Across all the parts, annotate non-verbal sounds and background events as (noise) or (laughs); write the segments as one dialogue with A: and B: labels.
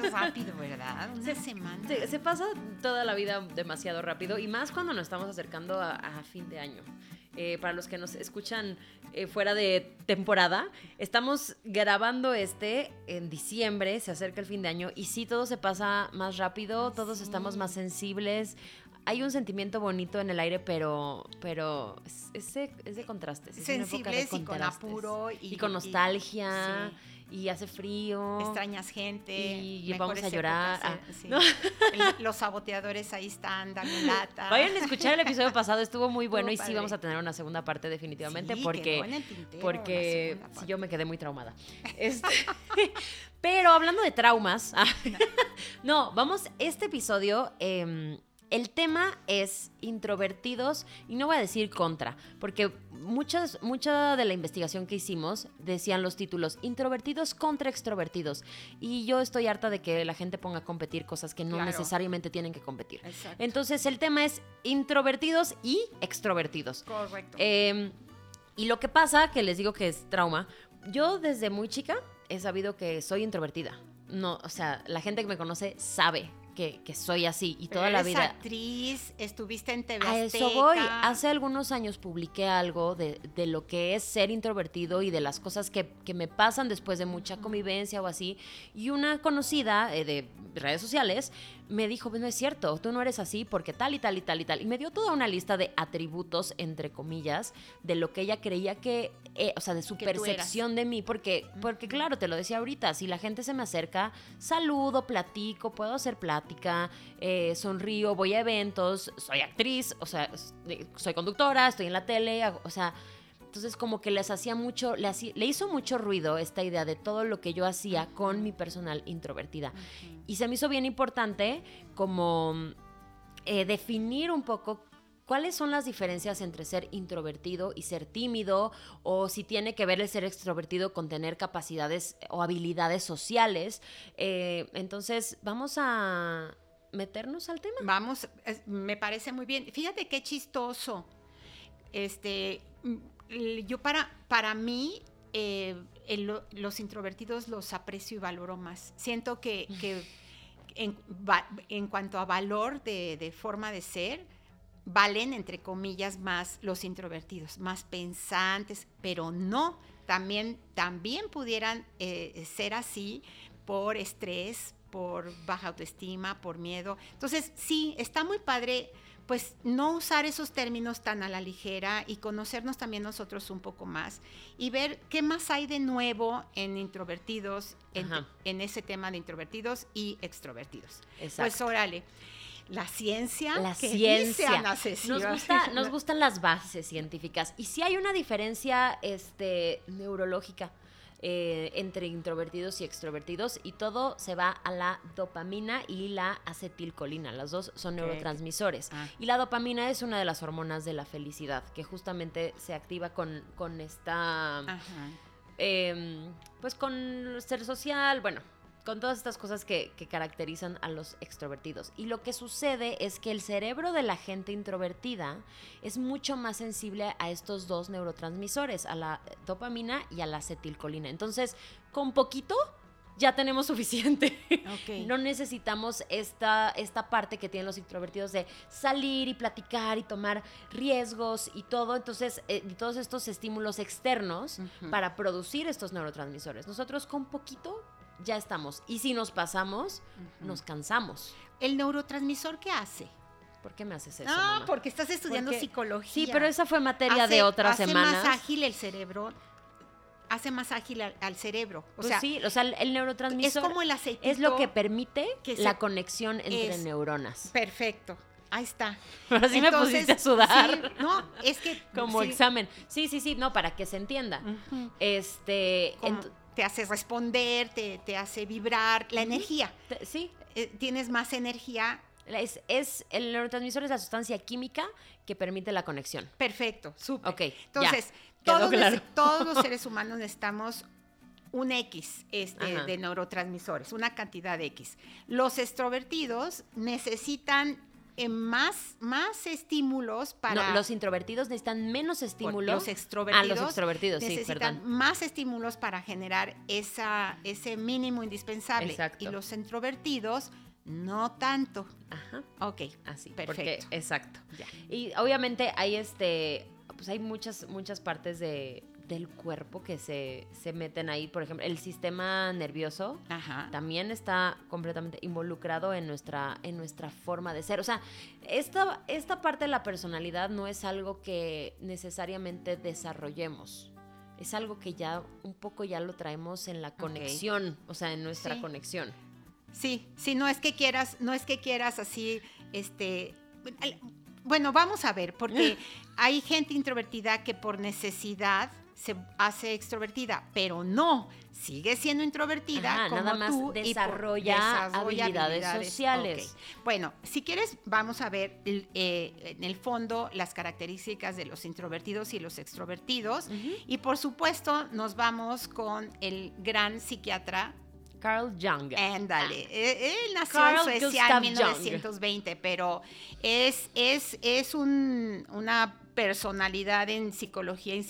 A: Qué rápido, ¿verdad? Una semana.
B: Se, pasa toda la vida demasiado rápido y más cuando nos estamos acercando a, fin de año. Eh, para los que nos escuchan eh, fuera de temporada, estamos grabando este en diciembre, se acerca el fin de año y sí, todo se pasa más rápido, todos estamos más sensibles. Hay un sentimiento bonito en el aire, pero, pero es, de, contrastes.
A: Sensibles y con apuro.
B: Y, con nostalgia y hace frío.
A: Extrañas gente.
B: Y vamos a llorar. Ah,
A: los saboteadores ahí están dando (laughs) lata.
B: Vayan a escuchar el episodio pasado, estuvo muy bueno y sí vamos a tener una segunda parte definitivamente porque, porque yo me quedé muy traumada. (laughs) Este, (laughs) pero hablando de traumas, no. vamos, este episodio... Em, el tema es introvertidos y no voy a decir contra, porque muchas, mucha de la investigación que hicimos decían los títulos introvertidos contra extrovertidos. Y yo estoy harta de que la gente ponga a competir cosas que no necesariamente tienen que competir. Entonces el tema es introvertidos y extrovertidos.
A: Correcto.
B: Em, y lo que pasa, que les digo que es trauma, yo desde muy chica he sabido que soy introvertida. No, o sea, la gente que me conoce sabe que, soy así y toda la vida.
A: actriz, estuviste en TV
B: A eso voy. Hace algunos años publiqué algo de, lo que es ser introvertido y de las cosas que, me pasan después de mucha convivencia o así. Y una conocida eh, de redes sociales me dijo, pues no es cierto, tú no eres así porque tal y tal y tal y tal. Y me dio toda una lista de atributos, entre comillas, de lo que ella creía que, eh, o sea, de su percepción de mí, porque, porque claro, te lo decía ahorita, si la gente se me acerca, saludo, platico, puedo hacer plática, eh, sonrío, voy a eventos, soy actriz, o sea, soy conductora, estoy en la tele, o sea entonces como que les hacía mucho, le, le, hizo mucho ruido esta idea de todo lo que yo hacía con mi personal introvertida. Y se me hizo bien importante como eh, definir un poco cuáles son las diferencias entre ser introvertido y ser tímido, o si tiene que ver el ser extrovertido con tener capacidades o habilidades sociales. Eh, entonces, vamos a meternos al tema.
A: Vamos, me parece muy bien. Fíjate qué chistoso. Este, yo para, para mí, eh, los introvertidos los aprecio y valoro más. Siento que, en, cuanto a valor de, forma de ser, valen, entre comillas, más los introvertidos, más pensantes, pero no, también, también pudieran eh, ser así por estrés, por baja autoestima, por miedo. Entonces, sí, está muy padre pues no usar esos términos tan a la ligera y conocernos también nosotros un poco más y ver qué más hay de nuevo en introvertidos, en, ese tema de introvertidos y extrovertidos. Exacto. Pues órale. La ciencia.
B: La ciencia. Nos, gusta, nos (laughs) gustan las bases científicas. Y si hay una diferencia este, neurológica eh, entre introvertidos y extrovertidos y todo se va a la dopamina y la acetilcolina. Las dos son neurotransmisores. Ah. Y la dopamina es una de las hormonas de la felicidad que justamente se activa con, con esta... Em, pues con ser social, bueno, con todas estas cosas que, caracterizan a los extrovertidos. Y lo que sucede es que el cerebro de la gente introvertida es mucho más sensible a estos dos neurotransmisores, a la dopamina y a la acetilcolina. Entonces, con poquito ya tenemos suficiente. (laughs) No necesitamos esta, esta parte que tienen los introvertidos de salir y platicar y tomar riesgos y todo. Entonces, eh, todos estos estímulos externos para producir estos neurotransmisores. Nosotros con poquito ya estamos. Y si nos pasamos, nos cansamos.
A: ¿El neurotransmisor qué hace?
B: ¿Por qué me haces eso?
A: Ah, porque estás estudiando psicología.
B: Sí, pero esa fue materia de otras semanas.
A: Hace más ágil el cerebro. Hace más ágil al, cerebro. O
B: pues
A: sea,
B: sí, o sea, el neurotransmisor
A: es como el
B: Es lo que permite la conexión entre neuronas.
A: Perfecto. Ahí está. (laughs)
B: Pero sí me pusiste a sudar.
A: no, es que. (laughs)
B: Como examen. Sí, sí, sí, no, para que se entienda. Este
A: te hace responder, te, hace vibrar, la energía.
B: Sí.
A: Eh, tienes más energía
B: Es, es, el neurotransmisor es la sustancia química que permite la conexión.
A: Perfecto, súper.
B: Ok.
A: Entonces, todos, (laughs) todos los seres (laughs) humanos necesitamos un X este, de neurotransmisores, una cantidad de X. Los extrovertidos necesitan más, más estímulos para...
B: No, los introvertidos necesitan menos estímulos.
A: Los extrovertidos,
B: los extrovertidos
A: necesitan más estímulos para generar esa, ese mínimo indispensable.
B: Exacto.
A: Y los introvertidos no tanto.
B: Ajá.
A: Ok.
B: Así. Perfecto. exacto. Y obviamente hay este. Pues hay muchas, muchas partes de, del cuerpo que se, se, meten ahí. Por ejemplo, el sistema nervioso también está completamente involucrado en nuestra, en nuestra forma de ser. O sea, esta, esta parte de la personalidad no es algo que necesariamente desarrollemos. Es algo que ya un poco ya lo traemos en la conexión, o sea, en nuestra conexión.
A: Sí, sí, no es que quieras, no es que quieras así, este, bueno, vamos a ver, porque (laughs) hay gente introvertida que por necesidad se hace extrovertida, pero no, sigue siendo introvertida como
B: nada más
A: tú
B: desarrolla, habilidades, sociales.
A: Bueno, si quieres, vamos a ver eh, en el fondo las características de los introvertidos y los extrovertidos. Y por supuesto, nos vamos con el gran psiquiatra
B: Carl Jung.
A: Ándale. Ah. Él nació en Suecia en 1920, pero es, es, es un, una personalidad en psicología, en,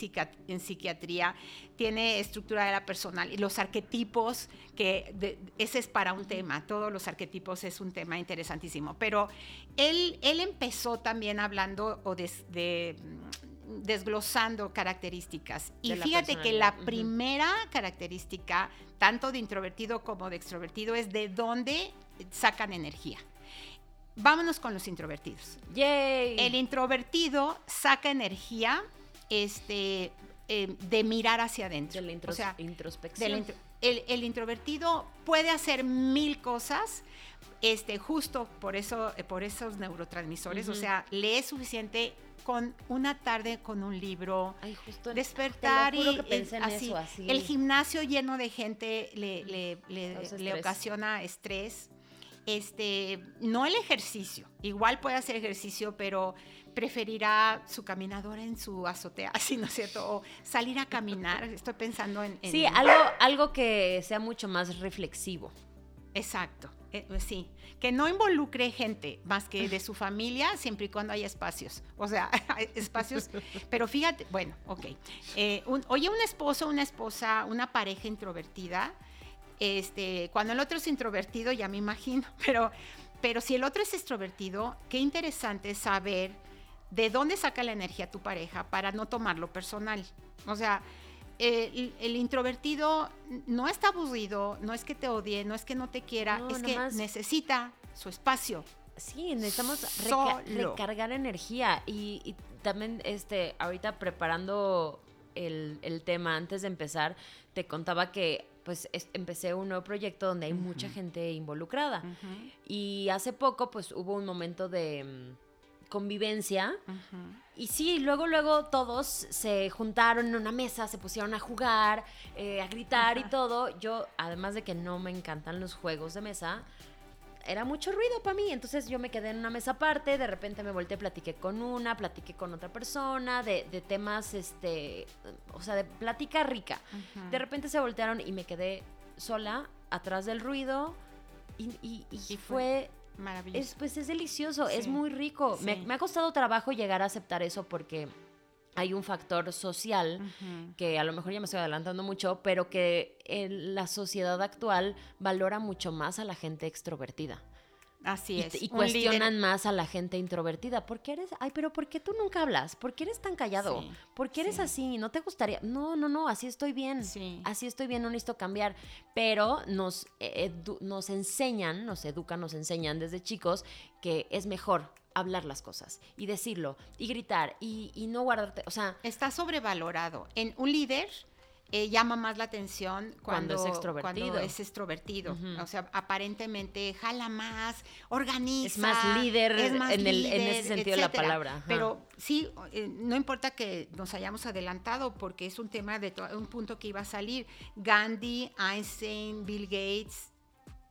A: en psiquiatría, tiene estructura de la personal y los arquetipos, que ese es para un tema, todos los arquetipos es un tema interesantísimo, pero él, él empezó también hablando o de, desglosando características. Y fíjate que la primera característica, tanto de introvertido como de extrovertido, es de dónde sacan energía. Vámonos con los introvertidos.
B: Yay.
A: El introvertido saca energía este, eh, de mirar hacia adentro.
B: De la o sea, introspección.
A: el, introvertido puede hacer mil cosas, este, justo por, eso, eh, por esos neurotransmisores. O sea, lee suficiente con una tarde con un libro,
B: Ay, justo
A: despertar y así, el gimnasio lleno de gente le, le, le ocasiona estrés este, no el ejercicio, igual puede hacer ejercicio, pero preferirá su caminadora en su azotea, (laughs) así, ¿no es cierto? O salir a caminar, estoy pensando en...
B: Sí, algo, algo que sea mucho más reflexivo.
A: Exacto, eh, pues sí, que no involucre gente más que de su familia, siempre y cuando haya espacios, o sea, (laughs) espacios, pero fíjate, bueno, ok, eh, oye, un esposo, una esposa, una pareja introvertida, este, cuando el otro es introvertido, ya me imagino, (laughs) pero, pero si el otro es extrovertido, qué interesante saber de dónde saca la energía tu pareja para no tomarlo personal. O sea, el, introvertido no está aburrido, no es que te odie, no es que no te quiera, es que necesita su espacio.
B: Sí, necesitamos recargar energía y, también este ahorita preparando el, el, tema antes de empezar, te contaba que pues empecé un nuevo proyecto donde hay mucha gente involucrada. Y hace poco, pues hubo un momento de mm, convivencia. Y sí, luego, luego todos se juntaron en una mesa, se pusieron a jugar, eh, a gritar y todo. Yo, además de que no me encantan los juegos de mesa, era mucho ruido para mí. Entonces yo me quedé en una mesa aparte, de repente me volteé, platiqué con una, platiqué con otra persona, de, temas, este, o sea, de plática rica. De repente se voltearon y me quedé sola, atrás del ruido, y, fue...
A: Maravilloso.
B: Es, pues es delicioso, es muy rico. Me, me ha costado trabajo llegar a aceptar eso porque hay un factor social que a lo mejor ya me estoy adelantando mucho, pero que en la sociedad actual valora mucho más a la gente extrovertida.
A: Así es.
B: Y, cuestionan más a la gente introvertida. ¿Por qué eres? Ay, pero ¿por qué tú nunca hablas? ¿Por qué eres tan callado? ¿Por qué eres así? ¿No te gustaría? No, no, no, así estoy bien. Así estoy bien, no necesito cambiar. Pero nos, nos enseñan, nos educan, nos enseñan desde chicos que es mejor hablar las cosas y decirlo y gritar y, y no guardarte, o sea...
A: Está sobrevalorado. En un líder eh, llama más la atención cuando, es extrovertido. es extrovertido. O sea, aparentemente jala más, organiza.
B: Es más líder, en, el, en, ese sentido de la palabra.
A: Pero sí, eh, no importa que nos hayamos adelantado porque es un tema de un punto que iba a salir. Gandhi, Einstein, Bill Gates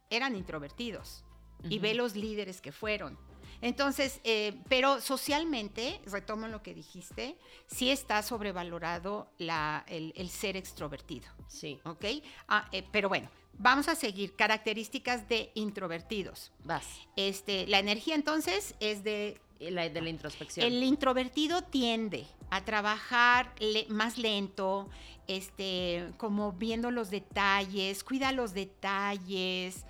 A: eran introvertidos. y ve los líderes que fueron. Entonces, eh, pero socialmente, retomo lo que dijiste, sí está sobrevalorado la, el, ser extrovertido.
B: Sí.
A: ¿Ok? Ah, eh, pero bueno, vamos a seguir. Características de introvertidos.
B: Vas.
A: Este, la energía entonces es de...
B: La, de la introspección.
A: El introvertido tiende a trabajar más lento, este, como viendo los detalles, cuida los detalles,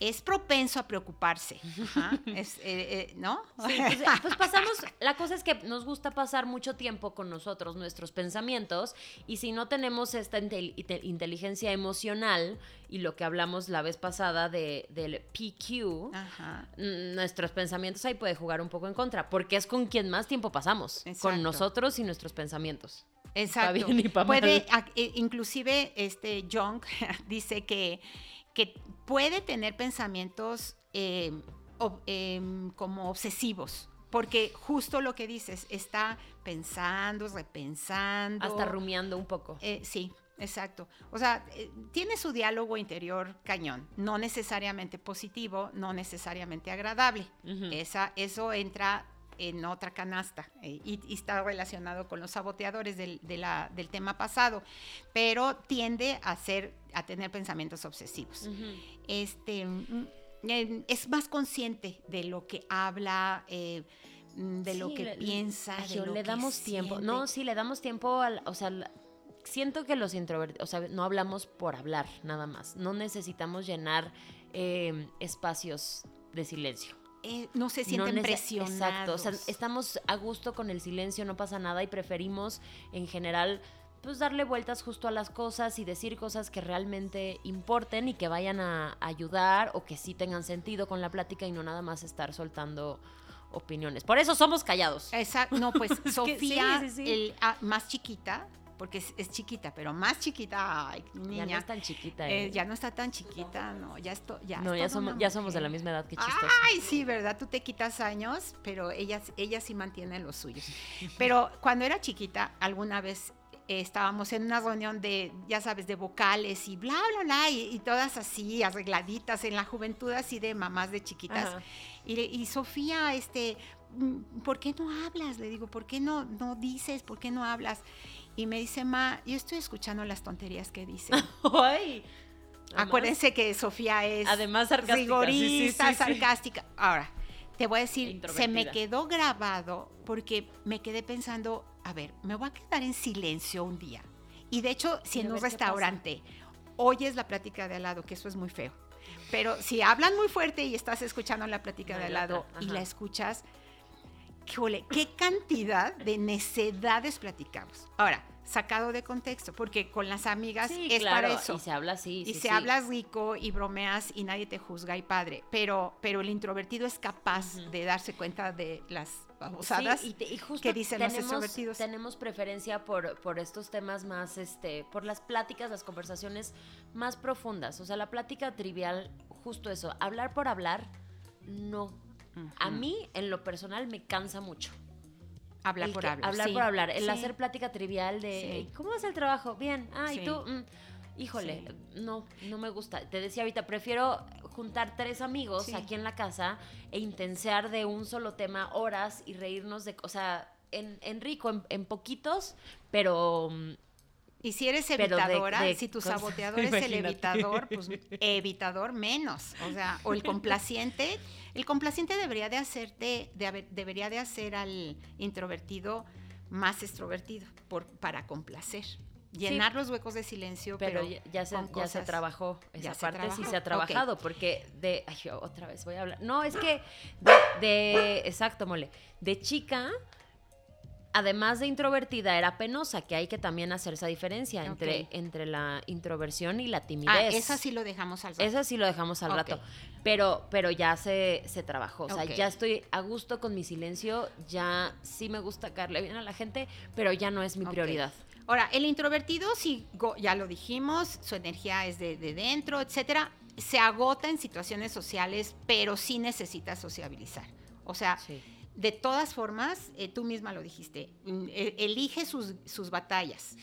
A: es propenso a preocuparse, (laughs) eh, eh, ¿no?
B: Sí, (laughs) pues, pues, pasamos, la cosa es que nos gusta pasar mucho tiempo con nosotros, nuestros pensamientos, y si no tenemos esta inteligencia emocional y lo que hablamos la vez pasada de, del PQ, nuestros pensamientos ahí puede jugar un poco en contra, porque es con quien más tiempo pasamos, con nosotros y nuestros pensamientos.
A: Exacto. Bien y Puede, eh, inclusive, este Jung (laughs) dice que que puede tener pensamientos eh, em, como obsesivos. Porque justo lo que dices, está pensando, repensando.
B: Hasta rumiando un poco.
A: Eh, sí, exacto. O sea, eh, tiene su diálogo interior cañón. No necesariamente positivo, no necesariamente agradable. Esa, eso entra en otra canasta eh, y, está relacionado con los saboteadores del, del, tema pasado, pero tiende a, ser, a tener pensamientos obsesivos. este, mm, es más consciente de lo que habla. Eh, mm, de lo que piensa, de
B: le damos tiempo. No, sí, le damos tiempo al, o sea, siento que los introvertidos, o sea, no hablamos por hablar nada más. No necesitamos llenar eh, espacios de silencio.
A: Eh, no se sienten presionados. Exacto, o sea,
B: estamos a gusto con el silencio, no pasa nada y preferimos en general pues darle vueltas justo a las cosas y decir cosas que realmente importen y que vayan a ayudar o que sí tengan sentido con la plática y no nada más estar soltando opiniones. Por eso somos callados.
A: Exacto, no, pues (laughs) Sofía, El, ah, más chiquita, porque es, chiquita, pero más chiquita, ay, niña.
B: Ya no es tan chiquita.
A: Eh, eh. ya no está tan chiquita, no, ya esto, ya.
B: No, ya somos, ya somos de la misma edad, que chistoso.
A: Ay, sí, ¿verdad? Tú te quitas años, pero ella, ella sí mantiene los suyos. Pero cuando era chiquita, alguna vez eh, estábamos en una reunión de, ya sabes, de vocales y bla, bla, bla, y, todas así, arregladitas, en la juventud así de mamás de chiquitas. Y, y, Sofía, este, mm, ¿por qué no hablas? Le digo, ¿por qué no, no dices? ¿Por qué no hablas? Y me dice, ma, yo estoy escuchando las tonterías que dice. (laughs)
B: ¡Ay!
A: Acuérdense que Sofía es
B: además sarcástica,
A: rigorista, sarcástica. Ahora, te voy a decir, se me quedó grabado porque me quedé pensando, a ver, me voy a quedar en silencio un día. Y de hecho, si en un restaurante oyes la plática de al lado, que eso es muy feo, pero si hablan muy fuerte y estás escuchando la plática de al lado y la escuchas, qué cantidad de necedades platicamos. Ahora, sacado de contexto, porque con las amigas es para eso.
B: Y se habla así.
A: Y se habla rico y bromeas y nadie te juzga y padre. Pero, pero el introvertido es capaz de darse cuenta de las babosadas y, que dicen tenemos, los extrovertidos.
B: Tenemos preferencia por, por estos temas más, este, por las pláticas, las conversaciones más profundas. O sea, la plática trivial, justo eso, hablar por hablar, no a mí, en lo personal, me cansa mucho.
A: Hablar por hablar.
B: Hablar por hablar. El hacer plática trivial de ¿cómo es el trabajo? Bien. Ah, y tú. Mm, híjole, no, no me gusta. Te decía ahorita, prefiero juntar tres amigos aquí en la casa e intensear de un solo tema horas y reírnos de. O sea, en, en rico, en, poquitos, pero.
A: Y si eres evitadora, si tu saboteador es el evitador, pues evitador menos. O sea, o el complaciente, el complaciente debería de hacerte, debería de hacer al introvertido más extrovertido por, para complacer. Llenar los huecos de silencio, pero,
B: ya, se, ya se trabajó esa parte, sí se ha trabajado, porque de, ay, otra vez voy a hablar, no, es que de, de exacto, mole, de chica además de introvertida, era penosa, que hay que también hacer esa diferencia entre, entre la introversión y la timidez. Ah,
A: esa sí lo dejamos al rato.
B: Esa sí lo dejamos al rato. Pero, pero ya se, se trabajó. O sea, ya estoy a gusto con mi silencio, ya sí me gusta caerle bien a la gente, pero ya no es mi prioridad.
A: Ahora, el introvertido, sí, ya lo dijimos, su energía es de, de dentro, etcétera. Se agota en situaciones sociales, pero sí necesita sociabilizar. O sea, sí de todas formas, eh, tú misma lo dijiste, mm, e, elige sus, batallas.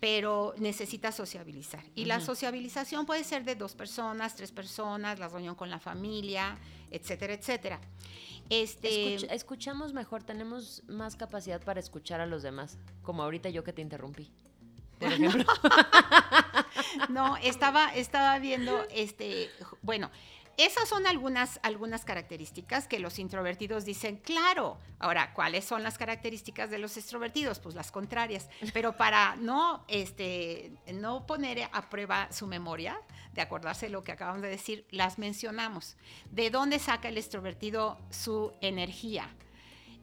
A: pero necesita sociabilizar. Y la sociabilización puede ser de dos personas, tres personas, la reunión con la familia, etcétera, etcétera.
B: Este, escuchamos mejor, tenemos más capacidad para escuchar a los demás, como ahorita yo que te interrumpí. Por (laughs) ejemplo. (laughs)
A: no, estaba, estaba viendo, este, bueno, esas son algunas, algunas características que los introvertidos dicen, claro. Ahora, ¿cuáles son las características de los extrovertidos? Pues las contrarias. Pero para no, este, no poner a prueba su memoria, de acordarse de lo que acabamos de decir, las mencionamos. ¿De dónde saca el extrovertido su energía?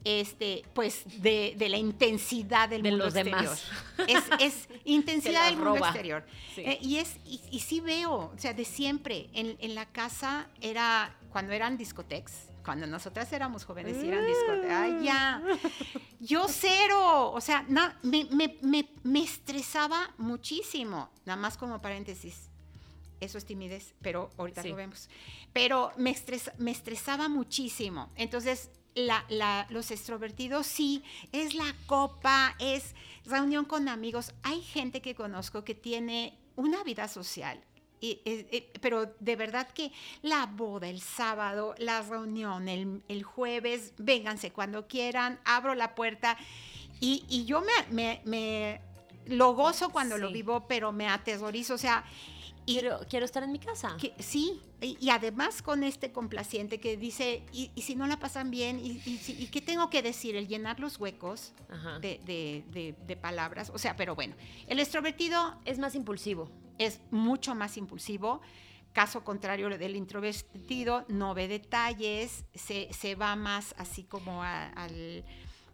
A: Este, pues de, la intensidad del mundo
B: los
A: exterior.
B: Demás. (laughs)
A: Es, intensidad del mundo exterior. Eh, y es, y, sí veo, o sea, de siempre, en, la casa era, cuando eran discotecas, cuando nosotras éramos jóvenes y eran discotecas, ay, ya, yo cero, o sea, me, estresaba muchísimo, nada más como paréntesis. Eso es timidez, pero ahorita lo vemos. Pero me, me estresaba muchísimo. Entonces, los extrovertidos sí, es la copa, es reunión con amigos. Hay gente que conozco que tiene una vida social, pero de verdad que la boda el sábado, la reunión el, jueves, vénganse cuando quieran, abro la puerta y, yo me, lo gozo cuando lo vivo, pero me aterrorizo, o sea,
B: quiero, quiero estar en mi casa.
A: sí, y, además con este complaciente que dice, y, si no la pasan bien, y, qué tengo que decir, el llenar los huecos de, palabras, o sea, pero bueno, el extrovertido...
B: Es más impulsivo.
A: Es mucho más impulsivo. Caso contrario del introvertido, no ve detalles, se, va más así como al,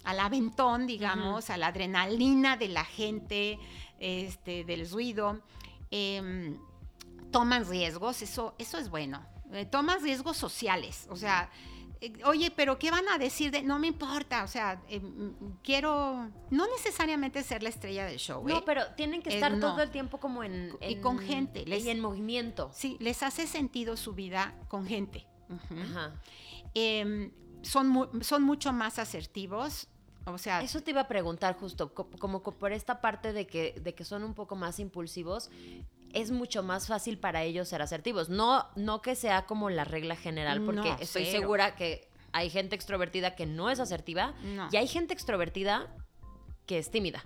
A: aventón, digamos, a la adrenalina de la gente, este, del ruido. Eh, toman riesgos, eso, eso es bueno. Eh, toman riesgos sociales, o sea, eh, oye, pero ¿qué van a decir de, no me importa, o sea, eh, quiero, no necesariamente ser la estrella del show.
B: No, pero tienen que estar todo el tiempo como en,
A: Y con gente.
B: y en movimiento.
A: Sí, les hace sentido su vida con gente. Em, son, son mucho más asertivos, o sea,
B: eso te iba a preguntar justo, como por esta parte de que, de que son un poco más impulsivos, es mucho más fácil para ellos ser asertivos. No, no que sea como la regla general, porque estoy segura que hay gente extrovertida que no es asertiva y hay gente extrovertida que es tímida.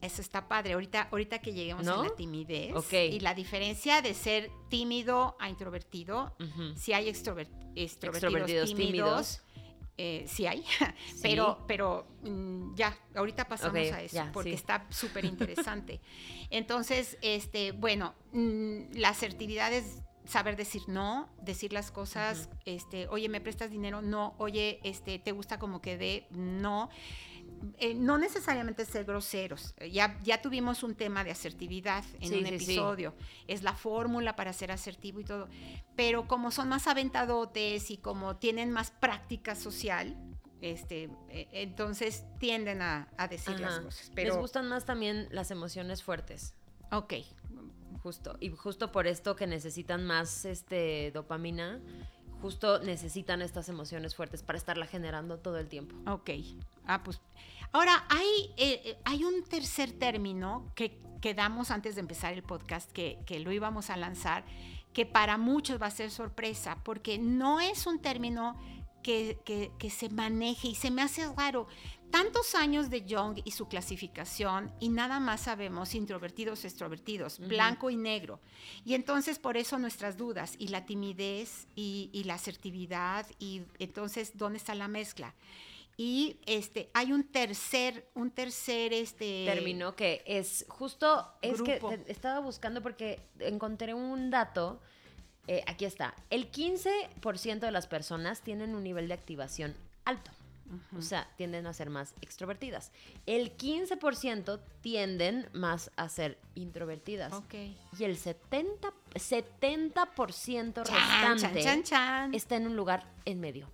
A: Eso está padre. Ahorita, ahorita que lleguemos a la timidez y la diferencia de ser tímido a introvertido, si hay extrovertidos, tímidos eh, sí hay, (laughs) pero, pero mm, ya, ahorita pasamos a eso, porque está súper interesante. (laughs) Entonces, este, bueno, mm, la asertividad es saber decir no, decir las cosas, este, oye, ¿me prestas dinero? No, oye, este, ¿te gusta como quede? No. Eh, no necesariamente ser groseros. Ya, ya tuvimos un tema de asertividad en un episodio. Es la fórmula para ser asertivo y todo. Pero como son más aventadotes y como tienen más práctica social, este, eh, entonces tienden a, decir las cosas.
B: Pero... Les gustan más también las emociones fuertes.
A: Ok.
B: Justo. Y justo por esto que necesitan más este, dopamina justo necesitan estas emociones fuertes para estarla generando todo el tiempo.
A: Ok. Ah, pues. Ahora, hay, eh, eh, hay un tercer término que quedamos antes de empezar el podcast, que, que lo íbamos a lanzar, que para muchos va a ser sorpresa, porque no es un término que, que, que, se maneje y se me hace raro tantos años de Jung y su clasificación y nada más sabemos introvertidos, extrovertidos, blanco y negro. Y entonces por eso nuestras dudas y la timidez y, la asertividad y entonces dónde está la mezcla. Y este hay un tercer un tercer este
B: término que es justo es que estaba buscando porque encontré un dato eh, aquí está. El 15% de las personas tienen un nivel de activación alto. O sea, tienden a ser más extrovertidas. El 15% tienden más a ser introvertidas. Y el 70%, 70 restante está en un lugar en medio.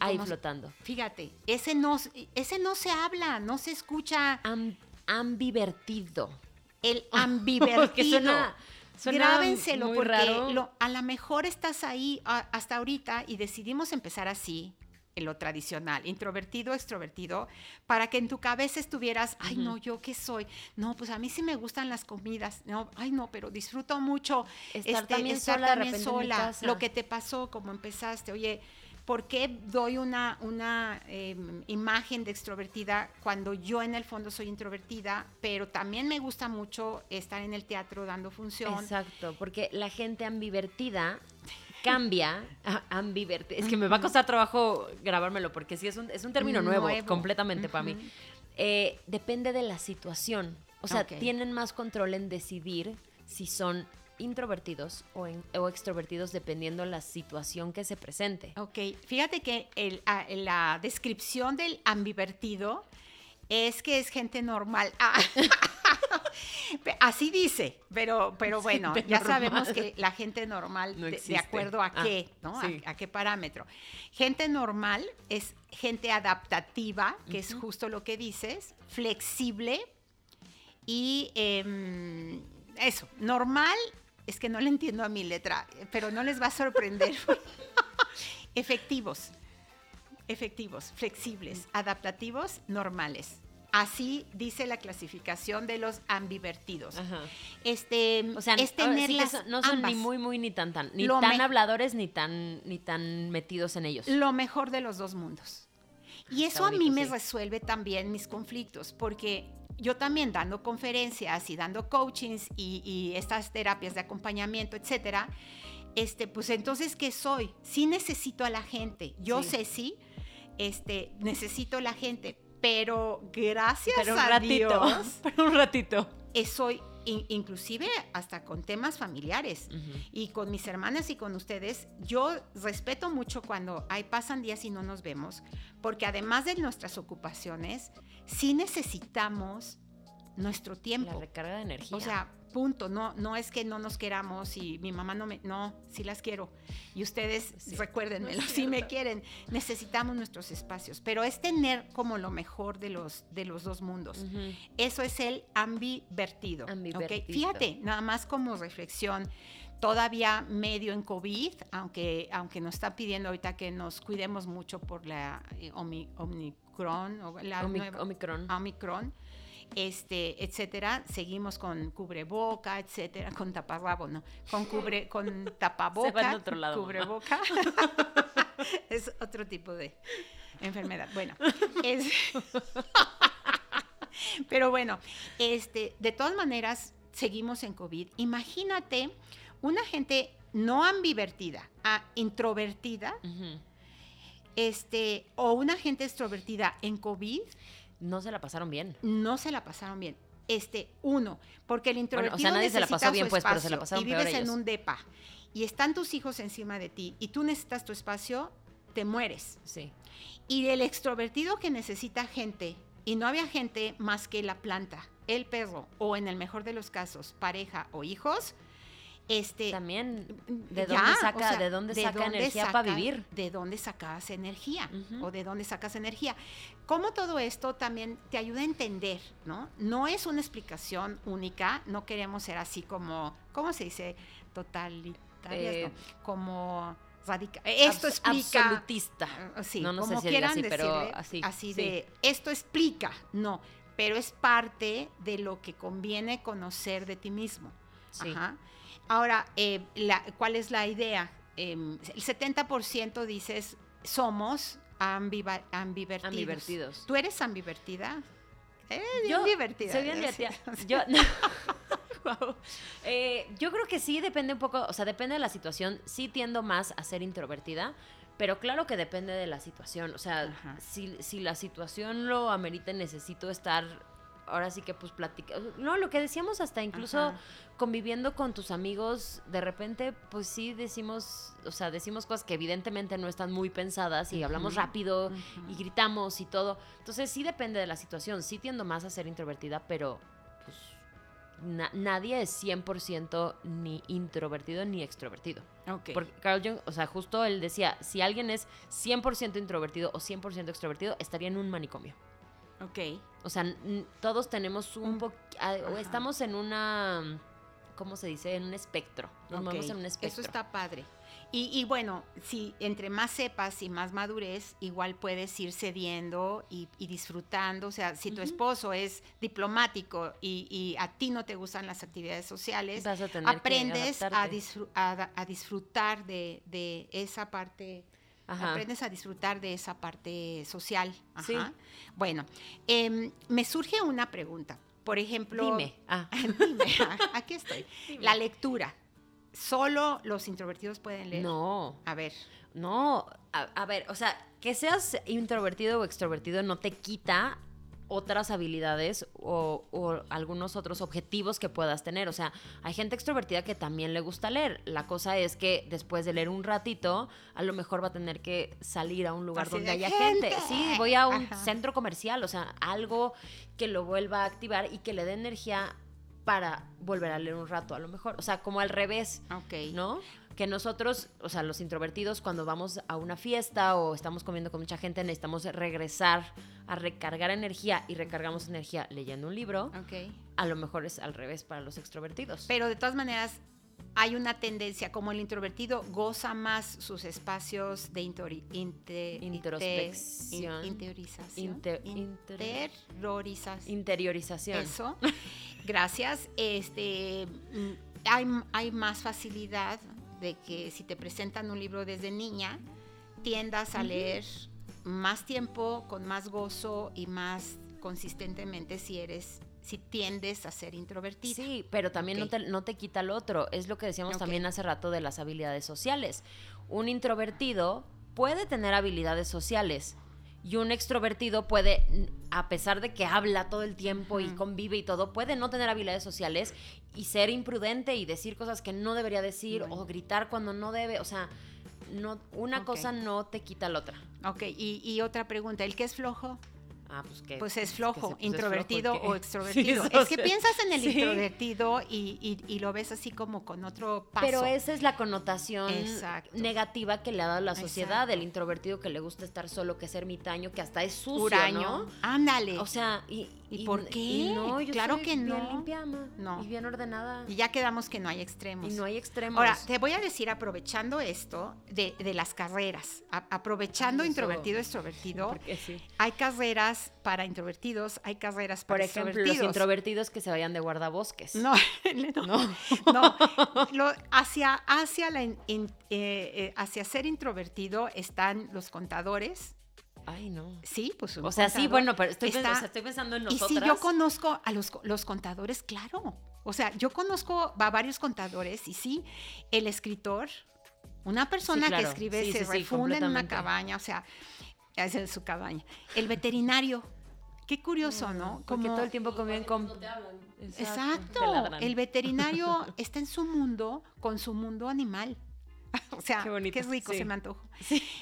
B: ahí flotando.
A: Fíjate, ese no, ese no se habla, no se escucha.
B: ambivertido.
A: El (laughs) ambivertido. Grábenselo porque a lo mejor estás ahí hasta ahorita y decidimos empezar así lo tradicional, introvertido, extrovertido, para que en tu cabeza estuvieras, ay, no, ¿yo qué soy? No, pues a mí sí me gustan las comidas, no, ay, no, pero disfruto mucho
B: estar este, también sola, también sola
A: lo que te pasó, como empezaste, oye, ¿por qué doy una, una em, imagen de extrovertida cuando yo en el fondo soy introvertida, pero también me gusta mucho estar en el teatro dando función?
B: Exacto, porque la gente ambivertida cambia a Es que me va a costar trabajo grabármelo porque sí es un, es un término nuevo, completamente para mí. Eh, depende de la situación. O sea, tienen más control en decidir si son introvertidos o, extrovertidos dependiendo la situación que se presente.
A: Ok, fíjate que el, la descripción del ambivertido es que es gente normal. Ah. (laughs) Así dice, pero, pero bueno, ya sabemos que la gente normal, de, acuerdo a ah, qué, ¿no? A, qué parámetro. Gente normal es gente adaptativa, que es justo lo que dices, flexible y em, eso, normal, es que no le entiendo a mi letra, pero no les va a sorprender. (laughs) Efectivos, efectivos, flexibles, adaptativos, normales. Así dice la clasificación de los ambivertidos. Este,
B: o sea, es no son ni muy muy ni tan tan, ni tan habladores ni tan ni tan metidos en ellos.
A: Lo mejor de los dos mundos. Y eso a mí me resuelve también mis conflictos, porque yo también dando conferencias y dando coachings y, estas terapias de acompañamiento, etcétera, este, pues entonces, ¿qué soy? Sí necesito a la gente. Yo sé sí, este, necesito a la, gente, pero gracias
B: pero un
A: a
B: ratito,
A: Dios, (laughs)
B: pero un ratito.
A: Soy inclusive hasta con temas familiares y con mis hermanas y con ustedes, yo respeto mucho cuando hay pasan días y no nos vemos, porque además de nuestras ocupaciones, sí necesitamos nuestro tiempo.
B: La recarga de energía.
A: O sea, punto. No, no es que no nos queramos y mi mamá no me. No, sí las quiero. Y ustedes, recuérdenmelo, si me quieren. Necesitamos nuestros espacios. Pero es tener como lo mejor de los, de los dos mundos. Eso es el ambivertido. Fíjate, nada más como reflexión. Todavía medio en COVID, aunque, aunque nos está pidiendo ahorita que nos cuidemos mucho por la eh, Omicron, o la
B: Omicron.
A: Omicron este, etcétera. Seguimos con cubreboca, etcétera, con taparrabo, no, con cubre, con (laughs) tapaboca, cubreboca. (laughs) es otro tipo de enfermedad. Bueno, (laughs) es, pero bueno, este, de todas maneras seguimos en COVID. Imagínate una gente no ambivertida, a introvertida, este, o una gente extrovertida en COVID
B: no se la pasaron bien.
A: No se la pasaron bien. Este, uno, porque el introvertido
B: o sea, nadie se la pasó bien, pues, pero se la pasaron
A: y vives en un depa y están tus hijos encima de ti y tú necesitas tu espacio, te mueres.
B: Sí.
A: Y el extrovertido que necesita gente y no había gente más que la planta, el perro o en el mejor de los casos pareja o hijos, este,
B: También, ¿de dónde saca, ¿de dónde saca energía para vivir?
A: ¿De dónde sacas energía? ¿O de dónde sacas energía? Cómo todo esto también te ayuda a entender, ¿no? No es una explicación única, no queremos ser así como, ¿cómo se dice? Totalitaria, eh, como radical. Esto explica.
B: Absolutista.
A: Ah, sí, no, como quieran así, pero así. Así de, esto explica, no, pero es parte de lo que conviene conocer de ti mismo. Ajá. Ahora, eh, ¿cuál es la idea? Em, el 70% dices somos ambivertidos. ¿Tú eres ambivertida?
B: yo divertida. Soy bien divertida. (laughs) Yo, (laughs) eh, yo creo que sí depende un poco, o sea, depende de la situación. Sí tiendo más a ser introvertida, pero claro que depende de la situación. O sea, si, si la situación lo amerita, necesito estar ahora sí que pues platica. No, lo que decíamos hasta incluso conviviendo con tus amigos, de repente pues sí decimos, o sea, decimos cosas que evidentemente no están muy pensadas y hablamos rápido y gritamos y todo. Entonces sí depende de la situación. Sí tiendo más a ser introvertida, pero pues nadie es 100% ni introvertido ni extrovertido. Porque Carl Jung, o sea, justo él decía, si alguien es 100% introvertido o 100% extrovertido, estaría en un manicomio.
A: Ok.
B: O sea, todos tenemos un poco, estamos en una, ¿cómo se dice? En un espectro. Nos movemos en un espectro.
A: Eso está padre. Y, bueno, si entre más sepas y más madurez, igual puedes ir cediendo y, disfrutando. O sea, si tu esposo es diplomático y, a ti no te gustan las actividades sociales, aprendes a, disfrutar de, esa parte. Aprendes a disfrutar de esa parte social. Bueno, em, me surge una pregunta. Por ejemplo,
B: dime, ah. (laughs)
A: dime (laughs) aquí estoy. La lectura. ¿Solo los introvertidos pueden leer?
B: No.
A: A ver.
B: No, a, ver, o sea, que seas introvertido o extrovertido no te quita otras habilidades o, algunos otros objetivos que puedas tener. O sea, hay gente extrovertida que también le gusta leer. La cosa es que después de leer un ratito, a lo mejor va a tener que salir a un lugar donde haya gente. Sí, voy a un centro comercial, o sea, algo que lo vuelva a activar y que le dé energía para volver a leer un rato, a lo mejor. O sea, como al revés.
A: Ok.
B: ¿No? Que nosotros, o sea, los introvertidos, cuando vamos a una fiesta o estamos comiendo con mucha gente, necesitamos regresar a recargar energía y recargamos energía leyendo un libro. A lo mejor es al revés para los extrovertidos.
A: Pero de todas maneras, hay una tendencia, como el introvertido goza más sus espacios de
B: introspección,
A: interiorización, interiorización.
B: Interiorización.
A: Eso. Gracias. Este, mm, hay, hay más facilidad de que si te presentan un libro desde niña, tiendas a leer más tiempo, con más gozo y más consistentemente si eres si tiendes a ser introvertido.
B: Sí, pero también no, te, no, te, quita el otro. Es lo que decíamos también hace rato de las habilidades sociales. Un introvertido puede tener habilidades sociales, y un extrovertido puede, a pesar de que habla todo el tiempo y convive y todo, puede no tener habilidades sociales y ser imprudente y decir cosas que no debería decir o gritar cuando no debe. O sea, no, una cosa no te quita la otra.
A: Ok, y, y otra pregunta, ¿el que es flojo?
B: Ah, pues, que,
A: pues es flojo, pues introvertido o (laughs) extrovertido. es que piensas en el introvertido y, y, lo ves así como con otro paso.
B: Pero esa es la connotación negativa que le ha dado la sociedad, del introvertido que le gusta estar solo, que es ermitaño, que hasta es sucio, ¿no?
A: Ándale.
B: O sea, y,
A: ¿Y, por qué?
B: no, yo
A: claro que no.
B: Limpia, No. Y bien ordenada.
A: Y ya quedamos que no hay extremos.
B: Y no hay extremos.
A: Ahora, te voy a decir, aprovechando esto de, de las carreras, aprovechando introvertido, extrovertido, sí. hay carreras para introvertidos, hay carreras para
B: Por ejemplo, los introvertidos que se vayan de guardabosques.
A: No, (laughs) no, no. Lo, hacia, hacia, la, eh, eh, hacia ser introvertido están los contadores,
B: Ay, no.
A: Sí, pues.
B: O sea, sí, bueno, pero estoy, pensando en nosotras.
A: Y si yo conozco a los, los contadores, claro. O sea, yo conozco a varios contadores y sí, el escritor, una persona que escribe se refunda en una cabaña, o sea, es en su cabaña. El veterinario, qué curioso, ¿no?
B: Como todo el tiempo conviven con...
A: Exacto. El veterinario (laughs) está en su mundo con su mundo animal. (laughs) o sea, qué, rico, se me antojo.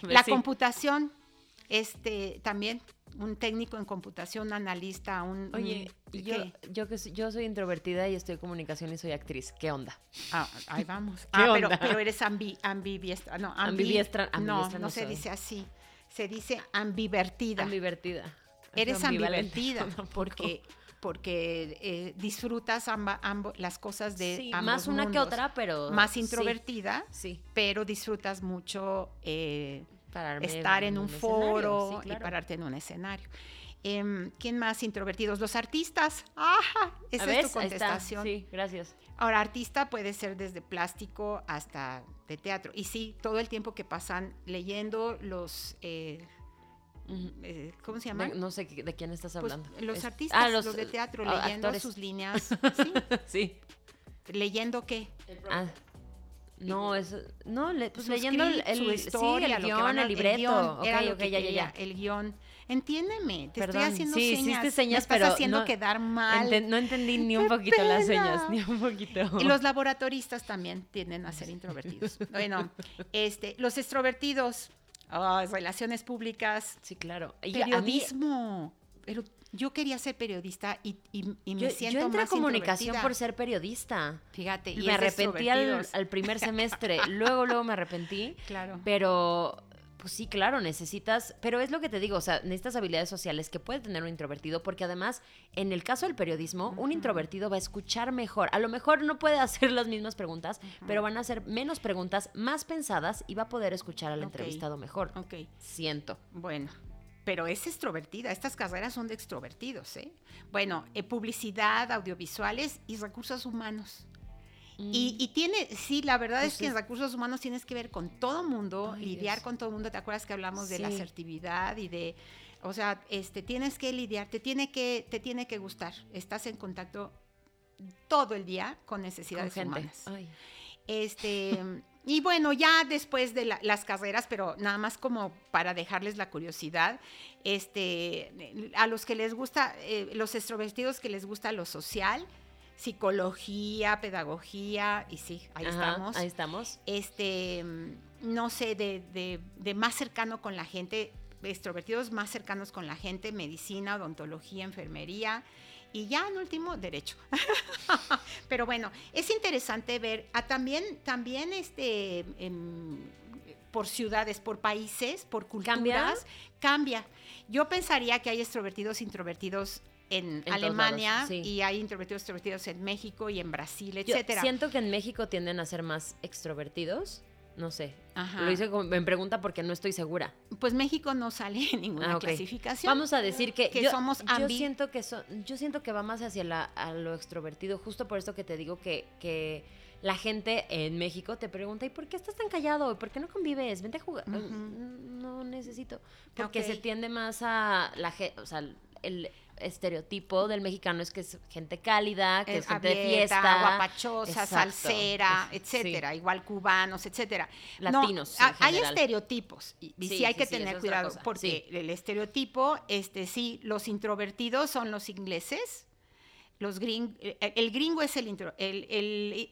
A: La computación este también un técnico en computación, analista, un...
B: Oye, yo, yo, que yo soy introvertida y estoy en comunicación y soy actriz. ¿Qué onda?
A: Ah, ahí vamos. (laughs) ah, Pero, pero, eres ambi. No, no, no, se dice así. Se dice ambivertida.
B: Ambivertida.
A: Eres ambivertida (laughs) porque porque eh, disfrutas ambas las cosas de sí,
B: más una que otra, pero
A: más introvertida, sí, pero disfrutas mucho eh, estar en un, foro y pararte en un escenario. Em, ¿Quién más introvertidos? Los artistas. Ajá, esa es tu contestación.
B: Sí, gracias.
A: Ahora, artista puede ser desde plástico hasta de teatro. Y sí, todo el tiempo que pasan leyendo los... Eh, eh, ¿Cómo se llama?
B: no sé de quién estás pues, hablando.
A: los artistas, ah, los, de teatro, leyendo sus líneas. (laughs) ¿sí?
B: sí.
A: ¿Leyendo qué?
B: Ah, no, es, no, pues leyendo el, el, historia, el guion, el libreto.
A: El guion, ya, ya, ya. El guion. Entiéndeme, te estoy haciendo
B: sí,
A: señas.
B: Sí, señas,
A: me
B: estás
A: haciendo quedar mal.
B: no entendí ni un poquito las señas, ni un poquito.
A: Y los laboratoristas también tienden a ser introvertidos. (laughs) bueno, este, los extrovertidos, relaciones públicas.
B: Sí, claro.
A: periodismo. pero yo quería ser periodista y, me siento
B: yo entré
A: a
B: comunicación por ser periodista.
A: Fíjate,
B: y me arrepentí al, primer (laughs) semestre. luego, luego me arrepentí.
A: Claro.
B: Pero Pues sí, claro, necesitas, pero es lo que te digo, o sea, necesitas habilidades sociales que puede tener un introvertido, porque además, en el caso del periodismo, un introvertido va a escuchar mejor. A lo mejor no puede (laughs) hacer las mismas preguntas, pero van a hacer menos preguntas, más pensadas y va a poder escuchar al entrevistado mejor.
A: Ok.
B: Siento.
A: Bueno, pero es extrovertida. Estas carreras son de extrovertidos, ¿eh? Bueno, eh, publicidad, audiovisuales y recursos humanos. Mm. Y, tiene, sí, la verdad es que en recursos humanos tienes que ver con todo mundo, lidiar con todo mundo. ¿Te acuerdas que hablamos de la asertividad y de, o sea, este, tienes que lidiar, te tiene que, te tiene que gustar. Estás en contacto todo el día con necesidades humanas. Este, (laughs) y bueno, ya después de las carreras, pero nada más como para dejarles la curiosidad, este, a los que les gusta, eh, los extrovertidos que les gusta lo social, psicología, pedagogía, y sí, ahí estamos.
B: Ahí estamos.
A: Este, no sé, de, de, más cercano con la gente, extrovertidos más cercanos con la gente, medicina, odontología, enfermería. Y ya en último, derecho. (laughs) Pero bueno, es interesante ver, a también, también este, por ciudades, por países, por culturas, ¿Cambia? cambia. Yo pensaría que hay extrovertidos, introvertidos en, Alemania y hay introvertidos, extrovertidos en México y en Brasil, etcétera.
B: siento que en México tienden a ser más extrovertidos. No sé. Lo hice en pregunta porque no estoy segura.
A: Pues México no sale en ninguna ah, clasificación.
B: Vamos a decir que, yo, somos yo siento que yo siento que va más hacia la, a lo extrovertido, justo por eso que te digo que, que la gente en México te pregunta, ¿y por qué estás tan callado? ¿Por qué no convives? Vente a jugar. No necesito. Porque se tiende más a la gente, o sea, el estereotipo del mexicano es que es gente cálida, que es, gente de fiesta,
A: guapachosa, salsera, etcétera, igual cubanos, etcétera.
B: Latinos.
A: hay estereotipos y, sí, hay que tener cuidado porque el estereotipo, este sí, los introvertidos son los ingleses, los gring, eh, el gringo es el intro, el, el,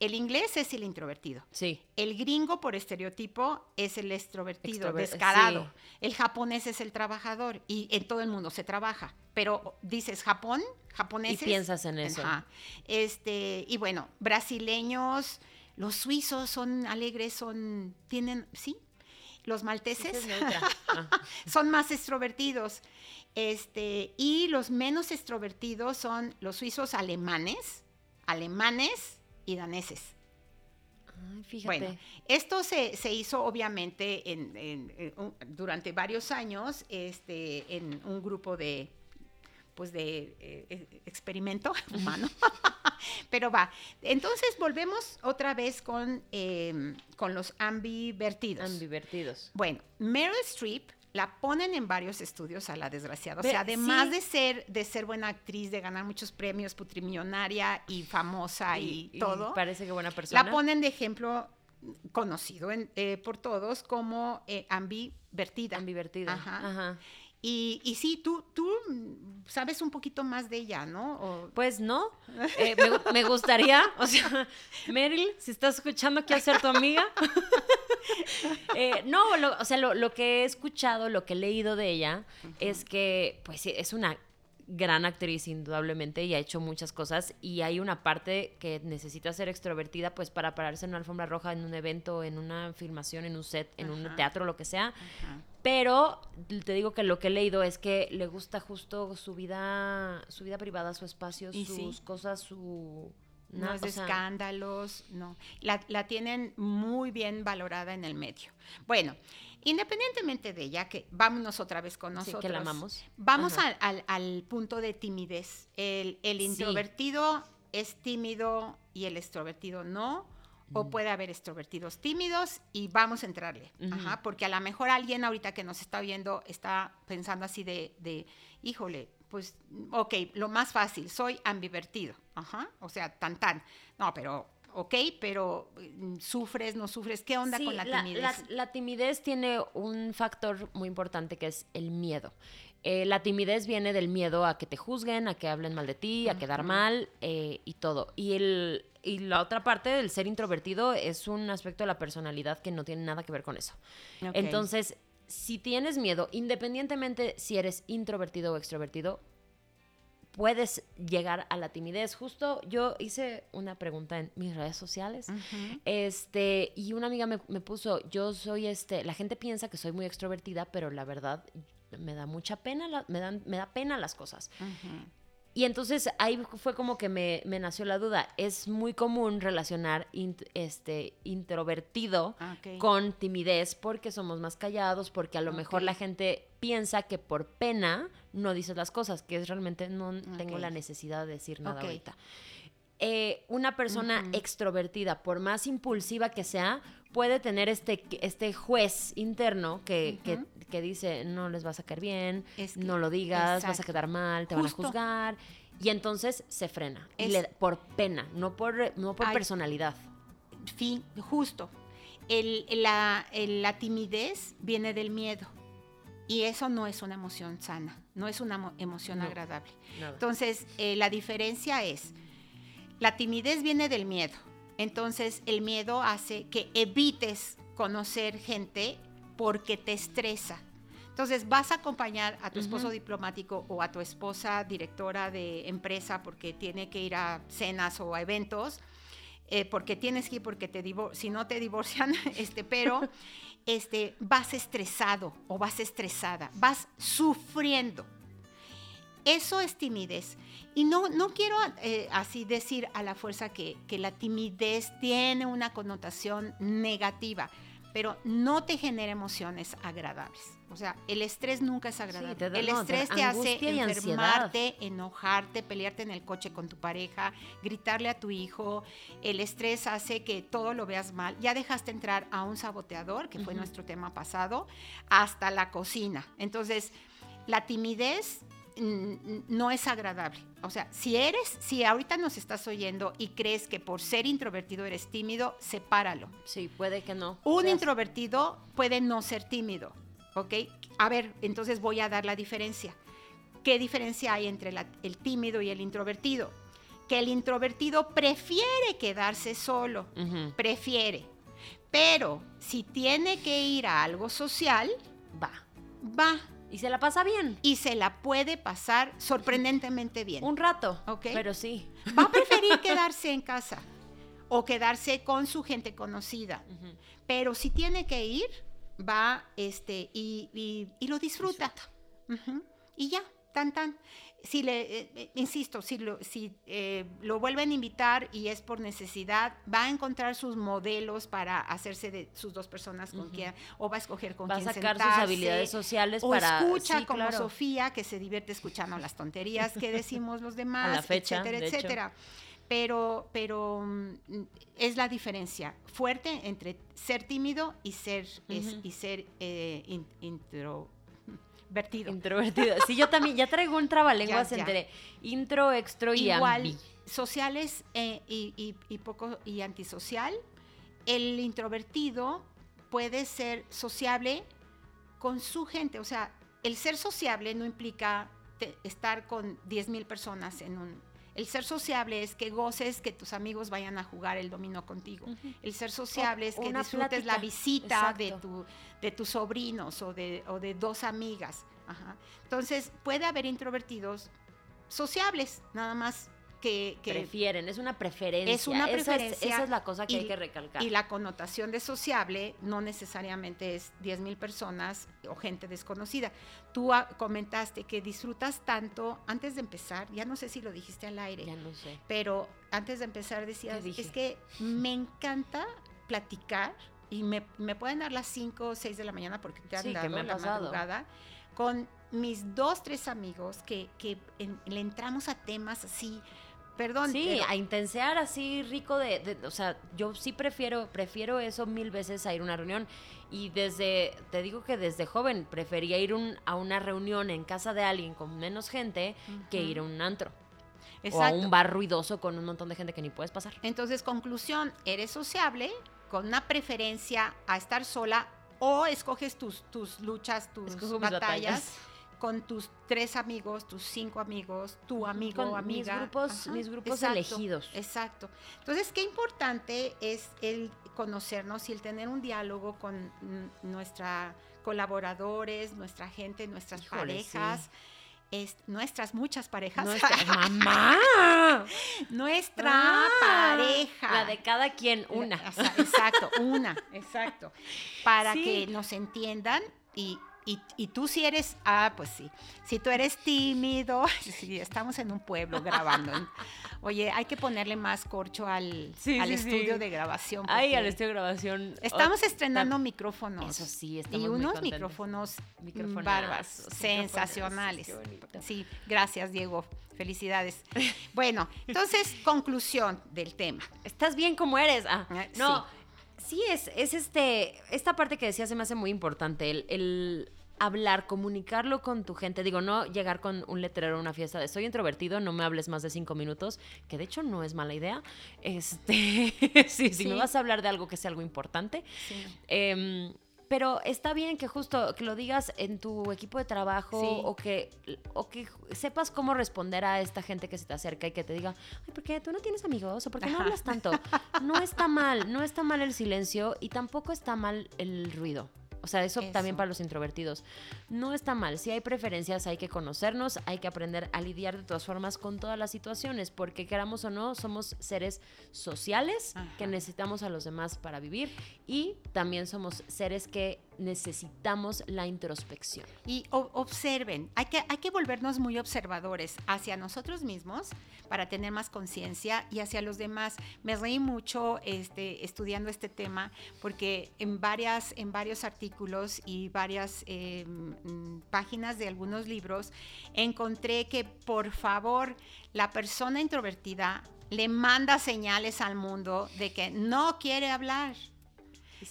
A: el inglés es el introvertido.
B: Sí.
A: El gringo por estereotipo es el extrovertido, descarado. El japonés es el trabajador y en todo el mundo se trabaja. Pero dices Japón, japoneses.
B: Y piensas en eso.
A: Este, y bueno, brasileños, los suizos son alegres, son, tienen, sí, los malteses (laughs) ah. son más extrovertidos. Este, y los menos extrovertidos son los suizos alemanes, alemanes y daneses. Bueno, esto se, hizo obviamente en, durante varios años este, en un grupo de, pues de eh, eh, experimento (laughs) humano. (laughs) Pero va. Entonces volvemos otra vez con, em, con los ambivertidos.
B: Ambivertidos.
A: Bueno, Meryl Streep la ponen en varios estudios a la desgraciada. O sea, además de ser de ser buena actriz, de ganar muchos premios, putrimillonaria y famosa y, todo.
B: parece que buena persona.
A: La ponen de ejemplo conocido eh, por todos como eh, ambivertida.
B: Ambivertida.
A: Ajá. Y, y, sí, tú, tú sabes un poquito más de ella, ¿no?
B: Pues no. Eh, me, gustaría, o sea, (laughs) Meryl, si estás escuchando, quiero ser tu amiga. (laughs) Eh, no, o sea, lo, que he escuchado, lo que he leído de ella, es que, pues, es una gran actriz indudablemente y ha hecho muchas cosas y hay una parte que necesita ser extrovertida pues para pararse en una alfombra roja en un evento, en una filmación, en un set, en un teatro, lo que sea. Pero te digo que lo que he leído es que le gusta justo su vida, su vida privada, su espacio, sus cosas, su
A: no, es de escándalos, no. La, la, tienen muy bien valorada en el medio. Bueno, Independientemente de ella, que vámonos otra vez con nosotros.
B: que la amamos.
A: Vamos al, punto de timidez. El, introvertido es tímido y el extrovertido no. O puede haber extrovertidos tímidos y vamos a entrarle. Ajá, porque a lo mejor alguien ahorita que nos está viendo está pensando así de, de, híjole, pues, ok, lo más fácil, soy ambivertido. Ajá, o sea, tan tan. No, pero ok, pero mm, sufres, no sufres. ¿Qué onda con la, timidez?
B: La, timidez tiene un factor muy importante que es el miedo. Eh, la timidez viene del miedo a que te juzguen, a que hablen mal de ti, a quedar mal eh, y todo. Y, el, y la otra parte del ser introvertido es un aspecto de la personalidad que no tiene nada que ver con eso. Entonces, si tienes miedo, independientemente si eres introvertido o extrovertido, puedes llegar a la timidez. Justo yo hice una pregunta en mis redes sociales, este, y una amiga me, puso, yo soy este, la gente piensa que soy muy extrovertida, pero la verdad me da mucha pena, me, dan, me da pena las cosas. Y entonces ahí fue como que me, nació la duda. Es muy común relacionar este introvertido ah, con timidez porque somos más callados, porque a lo mejor la gente piensa que por pena no dices las cosas, que es realmente no tengo la necesidad de decir nada ahorita. Eh, una persona extrovertida, por más impulsiva que sea, puede tener este, este juez interno que, que, dice, no les vas a caer bien, no lo digas, vas a quedar mal, te van a juzgar. Y entonces se frena. por pena, no por, no por personalidad.
A: Fin, justo. El, la, la timidez viene del miedo. Y eso no es una emoción sana, no es una emoción agradable. Entonces, eh, la diferencia es, la timidez viene del miedo entonces el miedo hace que evites conocer gente porque te estresa. Entonces vas a acompañar a tu esposo diplomático o a tu esposa directora de empresa porque tiene que ir a cenas o a eventos, eh, porque tienes que ir porque te si no te divorcian, (laughs) este, pero (laughs) este, vas estresado o vas estresada, vas sufriendo. Eso es timidez. Y no, no quiero eh, así decir a la fuerza que, la timidez tiene una connotación negativa, pero no te genera emociones agradables. O sea, el estrés nunca es agradable. el estrés te, hace enfermarte, enojarte, pelearte en el coche con tu pareja, gritarle a tu hijo. El estrés hace que todo lo veas mal. Ya dejaste entrar a un saboteador, que fue nuestro tema pasado, hasta la cocina. Entonces, la timidez no es agradable. O sea, si eres, si ahorita nos estás oyendo y crees que por ser introvertido eres tímido, sepáralo.
B: Sí, puede que no.
A: Un introvertido puede no ser tímido, ¿ok? A ver, entonces voy a dar la diferencia. ¿Qué diferencia hay entre el tímido y el introvertido? Que el introvertido prefiere quedarse solo, prefiere. Pero si tiene que ir a algo social, va, va
B: y se la pasa bien.
A: Y se la puede pasar sorprendentemente bien.
B: Un rato. Ok. Pero sí.
A: Va a preferir quedarse en casa o quedarse con su gente conocida. Pero si tiene que ir, va este, y, lo disfruta. Y ya, tan tan si le, eh, eh, insisto, si, lo, si eh, lo vuelven a invitar y es por necesidad, va a encontrar sus modelos para hacerse de sus dos personas con quien, o va a escoger con quién sentarse. Va a sacar sus
B: habilidades sociales
A: o escucha como Sofía, que se divierte escuchando las tonterías que decimos los (laughs) demás, etcétera, etcétera. Pero, pero mm, es la diferencia fuerte entre ser tímido y ser, y ser intro Introvertido.
B: Introvertido. Sí, yo también, ya traigo un trabalenguas entre intro, extro y
A: Igual, sociales eh, y, y, poco y antisocial. El introvertido puede ser sociable con su gente. O sea, el ser sociable no implica estar con 10 mil personas en un... El ser sociable es que goces que tus amigos vayan a jugar el dominó contigo. El ser sociable es que disfrutes la visita de tu, de tus sobrinos o de, o de dos amigas. Entonces, puede haber introvertidos sociables, nada más que,
B: prefieren, es una preferencia.
A: Es una preferencia.
B: Esa es, la cosa que hay que recalcar.
A: Y la connotación de sociable no necesariamente es 10 mil personas o gente desconocida. Tú comentaste que disfrutas tanto, antes de empezar, ya no sé si lo dijiste al aire.
B: Ya no sé.
A: Pero antes de empezar decías, es que me encanta platicar y me, pueden dar las 5 o 6 de la mañana porque te han sí, dado la madrugada con mis dos, tres amigos que, le entramos a temas así, perdón.
B: Sí, a intensear así rico de, o sea, yo sí prefiero, prefiero eso mil veces a ir a una reunión. Y desde, te digo que desde joven prefería ir a una reunión en casa de alguien con menos gente que ir a un antro. O a un bar ruidoso con un montón de gente que ni puedes pasar.
A: Entonces, conclusión, eres sociable, con una preferencia a estar sola o escoges tus, tus luchas, tus batallas, con tus tres amigos, tus cinco amigos, tu amigo o amiga.
B: Mis grupos, mis grupos elegidos.
A: Exacto. Entonces, qué importante es el conocernos y el tener un diálogo con nuestra colaboradores, nuestra gente, nuestras parejas. es nuestras muchas parejas.
B: Nuestra (laughs) mamá.
A: Nuestra ah, pareja.
B: La de cada quien, una.
A: Exacto, una, (laughs) exacto. Para que nos entiendan y, y, tú si eres, ah, pues sí, si tú eres tímido, (laughs) sí, estamos en un pueblo grabando. Oye, hay que ponerle más corcho al, al estudio de grabación.
B: Ay, al estudio de grabación.
A: Estamos estrenando micrófonos.
B: Eso sí, estamos
A: Y unos micrófonos bárbaros, sensacionales. Sí, gracias, Diego. Felicidades. (laughs) Bueno, entonces, conclusión del tema.
B: ¿Estás bien como eres? Ah, eh, no. Sí. es, es este, esta parte que decía se me hace muy importante, el hablar, comunicarlo con tu gente. Digo, no llegar con un letrero a una fiesta de soy introvertido, no me hables más de cinco minutos, que de hecho no es mala idea. Este, (laughs) sí, si me vas a hablar de algo que sea algo importante. Em, pero está bien que justo que lo digas en tu equipo de trabajo o, que, o que sepas cómo responder a esta gente que se te acerca y que te diga, ay, ¿por qué tú no tienes amigos? ¿O por qué no hablas tanto? No está mal, no está mal el silencio y tampoco está mal el ruido. O sea, eso, también para los introvertidos. No está mal. Si hay preferencias, hay que conocernos, hay que aprender a lidiar de todas formas con todas las situaciones, porque queramos o no, somos seres sociales que necesitamos a los demás para vivir y también somos seres que necesitamos la introspección.
A: Y observen, hay que, hay que volvernos muy observadores hacia nosotros mismos para tener más conciencia y hacia los demás. Me reí mucho este, estudiando este tema porque en, varias, en varios artículos y varias em, páginas de algunos libros encontré que por favor la persona introvertida le manda señales al mundo de que no quiere hablar.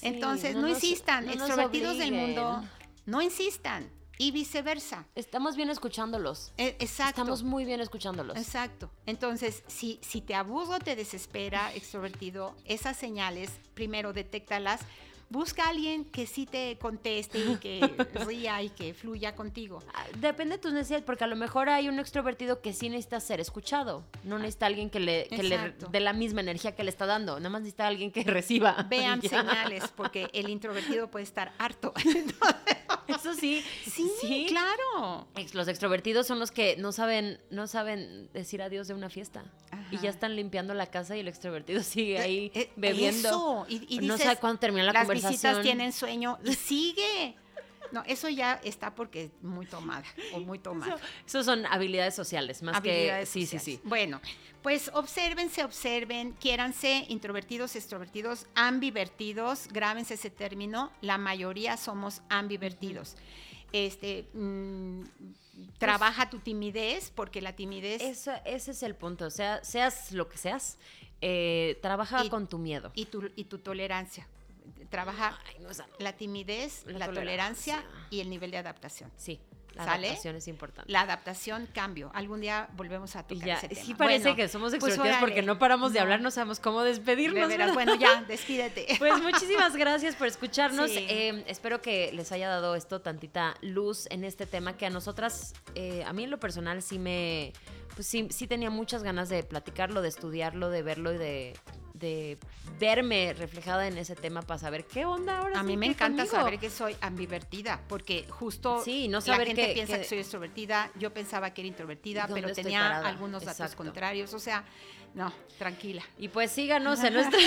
A: Entonces, no, insistan, extrovertidos del mundo, no insistan y viceversa.
B: Estamos bien escuchándolos.
A: E, exacto.
B: Estamos muy bien escuchándolos.
A: Exacto. Entonces, si, si te aburro, te desespera, extrovertido, esas señales, primero detéctalas, busca a alguien que sí te conteste y que (laughs) ría y que fluya contigo.
B: Ah, depende de tus necesidades, porque a lo mejor hay un extrovertido que sí necesita ser escuchado. No necesita alguien que le, que dé la misma energía que le está dando. Nada más necesita alguien que (laughs) reciba.
A: Vean (laughs) señales, porque el introvertido puede estar harto.
B: Eso sí.
A: Sí, claro.
B: Los extrovertidos son los que no saben, no saben decir adiós de una fiesta. Y ya están limpiando la casa y el extrovertido (laughs) sigue ahí eh, bebiendo. Eso.
A: Y,
B: no sabe cuándo termina la conversación
A: las visitas tienen sueño y sigue. No, eso ya está porque es muy tomada o muy tomada.
B: Eso, son habilidades sociales, más que... Sí, sí, sí.
A: Bueno, pues obsérvense, observen, quiéranse, introvertidos, extrovertidos, ambivertidos, grábense ese término, la mayoría somos ambivertidos. Este... Mm, trabaja tu timidez, porque la timidez...
B: Eso, ese es el punto, o sea, seas lo que seas, eh, trabaja con tu miedo.
A: Y tu, y tu tolerancia trabaja la timidez, la, tolerancia. y el nivel de adaptación.
B: Sí. La adaptación es importante.
A: La adaptación, cambio. Algún día volvemos a tocar ese
B: tema. Sí parece que somos pues extrovertidos porque no paramos de hablar, no sabemos cómo despedirnos.
A: bueno, ya, despídete. (laughs)
B: Pues muchísimas gracias por escucharnos. Eh, espero que les haya dado esto tantita luz en este tema que a nosotras, eh, a mí en lo personal sí me, pues sí, sí tenía muchas ganas de platicarlo, de estudiarlo, de verlo y de, de verme reflejada en ese tema para saber qué onda ahora.
A: A mí me encanta saber que soy ambivertida, porque justo sí, no saber la gente piensa que, soy extrovertida, yo pensaba que era introvertida, pero tenía algunos datos contrarios, o sea, no, tranquila.
B: Y pues síganos en (laughs) nuestra...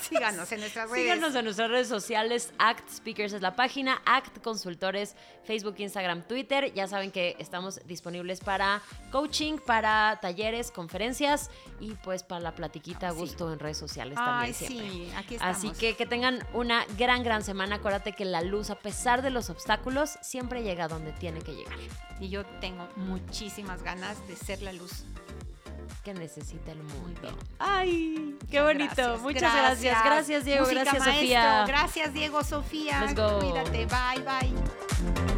A: síganos en nuestras redes.
B: Síganos en nuestras redes sociales. Act Speakers es la página. Act Consultores, Facebook, Instagram, Twitter. Ya saben que estamos disponibles para coaching, para talleres, conferencias y pues para la platiquita a gusto en redes sociales también
A: Sí, aquí estamos.
B: Así que que tengan una gran, gran semana. Acuérdate que la luz, a pesar de los obstáculos, siempre llega donde tiene que llegar.
A: Y yo tengo muchísimas ganas de ser la luz
B: que necesita el mundo. Ay, qué bonito. Muchas gracias. Gracias, Diego. gracias, Sofía.
A: Gracias, Diego, Sofía. Cuídate. Bye, bye.